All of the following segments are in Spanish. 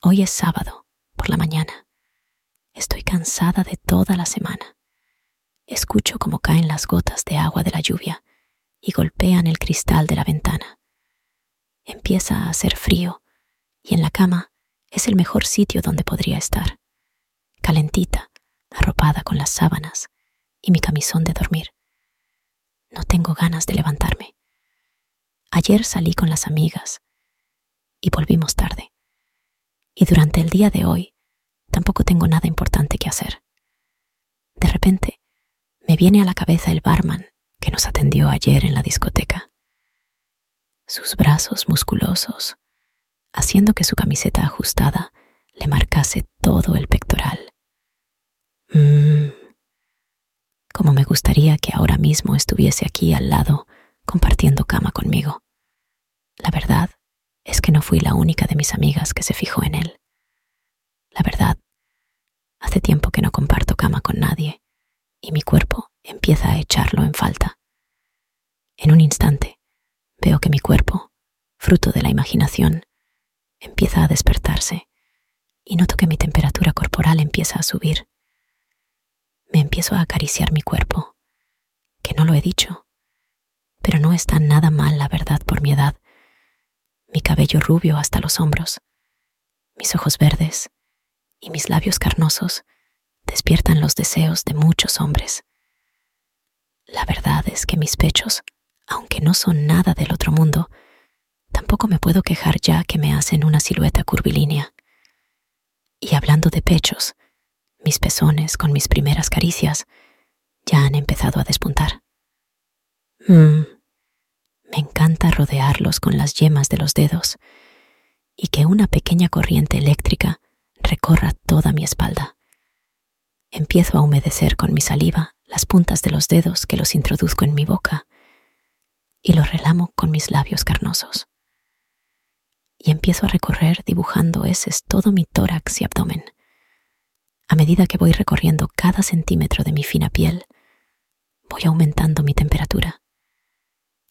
Hoy es sábado, por la mañana. Estoy cansada de toda la semana. Escucho cómo caen las gotas de agua de la lluvia y golpean el cristal de la ventana. Empieza a hacer frío y en la cama es el mejor sitio donde podría estar. Calentita, arropada con las sábanas y mi camisón de dormir. No tengo ganas de levantarme. Ayer salí con las amigas y volvimos tarde. Y durante el día de hoy tampoco tengo nada importante que hacer. De repente, me viene a la cabeza el barman que nos atendió ayer en la discoteca. Sus brazos musculosos, haciendo que su camiseta ajustada le marcase todo el pectoral. Mmm. Como me gustaría que ahora mismo estuviese aquí al lado compartiendo cama conmigo. La verdad es que no fui la única de mis amigas que se fijó en él. La verdad, hace tiempo que no comparto cama con nadie y mi cuerpo empieza a echarlo en falta. En un instante, veo que mi cuerpo, fruto de la imaginación, empieza a despertarse y noto que mi temperatura corporal empieza a subir. Me empiezo a acariciar mi cuerpo, que no lo he dicho, pero no está nada mal la verdad por mi edad mi cabello rubio hasta los hombros, mis ojos verdes y mis labios carnosos despiertan los deseos de muchos hombres. La verdad es que mis pechos, aunque no son nada del otro mundo, tampoco me puedo quejar ya que me hacen una silueta curvilínea. Y hablando de pechos, mis pezones con mis primeras caricias ya han empezado a despuntar. Mm. Rodearlos con las yemas de los dedos y que una pequeña corriente eléctrica recorra toda mi espalda. Empiezo a humedecer con mi saliva las puntas de los dedos que los introduzco en mi boca y los relamo con mis labios carnosos. Y empiezo a recorrer dibujando heces todo mi tórax y abdomen. A medida que voy recorriendo cada centímetro de mi fina piel, voy aumentando mi temperatura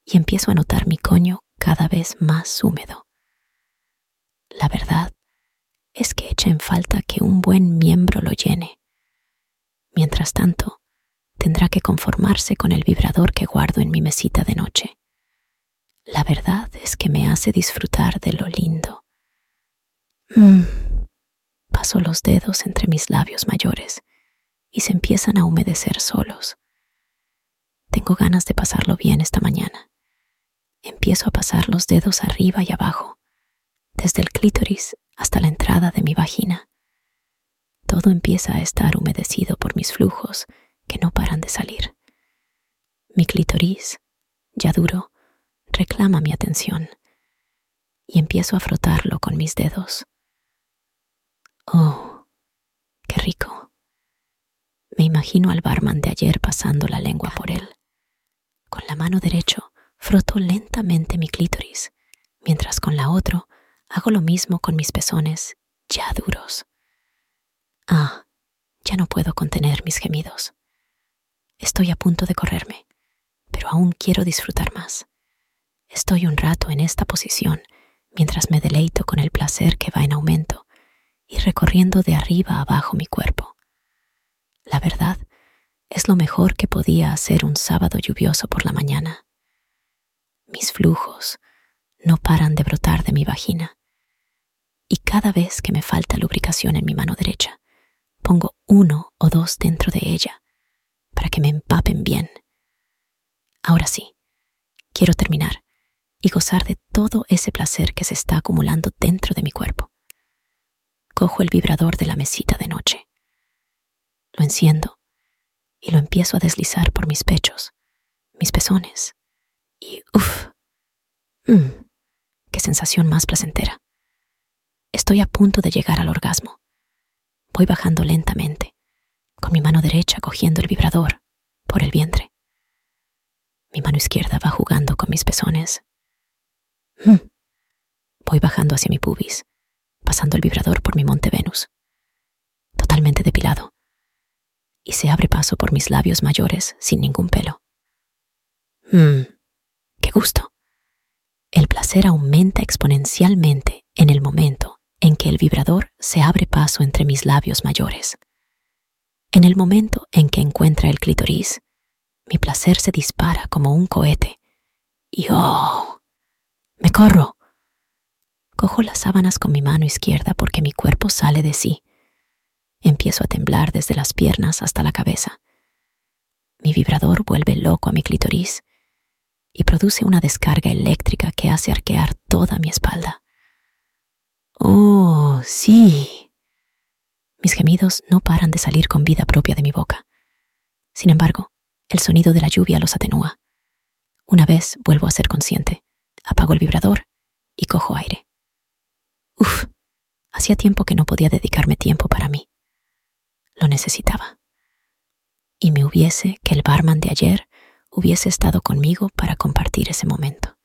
y empiezo a notar mi coño cada vez más húmedo. La verdad es que echa en falta que un buen miembro lo llene. Mientras tanto, tendrá que conformarse con el vibrador que guardo en mi mesita de noche. La verdad es que me hace disfrutar de lo lindo. Mm. Paso los dedos entre mis labios mayores y se empiezan a humedecer solos. Tengo ganas de pasarlo bien esta mañana empiezo a pasar los dedos arriba y abajo, desde el clítoris hasta la entrada de mi vagina. Todo empieza a estar humedecido por mis flujos que no paran de salir. Mi clítoris, ya duro, reclama mi atención y empiezo a frotarlo con mis dedos. Oh, qué rico. Me imagino al barman de ayer pasando la lengua por él. Con la mano derecho Froto lentamente mi clítoris, mientras con la otra hago lo mismo con mis pezones ya duros. Ah, ya no puedo contener mis gemidos. Estoy a punto de correrme, pero aún quiero disfrutar más. Estoy un rato en esta posición mientras me deleito con el placer que va en aumento y recorriendo de arriba abajo mi cuerpo. La verdad, es lo mejor que podía hacer un sábado lluvioso por la mañana. Mis flujos no paran de brotar de mi vagina. Y cada vez que me falta lubricación en mi mano derecha, pongo uno o dos dentro de ella para que me empapen bien. Ahora sí, quiero terminar y gozar de todo ese placer que se está acumulando dentro de mi cuerpo. Cojo el vibrador de la mesita de noche. Lo enciendo y lo empiezo a deslizar por mis pechos, mis pezones, y uff, mmm, qué sensación más placentera. Estoy a punto de llegar al orgasmo. Voy bajando lentamente, con mi mano derecha cogiendo el vibrador por el vientre. Mi mano izquierda va jugando con mis pezones. Mm. Voy bajando hacia mi pubis, pasando el vibrador por mi monte Venus, totalmente depilado, y se abre paso por mis labios mayores sin ningún pelo. Gusto. El placer aumenta exponencialmente en el momento en que el vibrador se abre paso entre mis labios mayores. En el momento en que encuentra el clítoris, mi placer se dispara como un cohete. Y oh, me corro. Cojo las sábanas con mi mano izquierda porque mi cuerpo sale de sí. Empiezo a temblar desde las piernas hasta la cabeza. Mi vibrador vuelve loco a mi clítoris y produce una descarga eléctrica que hace arquear toda mi espalda. Oh, sí. Mis gemidos no paran de salir con vida propia de mi boca. Sin embargo, el sonido de la lluvia los atenúa. Una vez vuelvo a ser consciente, apago el vibrador y cojo aire. Uf, hacía tiempo que no podía dedicarme tiempo para mí. Lo necesitaba. Y me hubiese que el barman de ayer hubiese estado conmigo para compartir ese momento.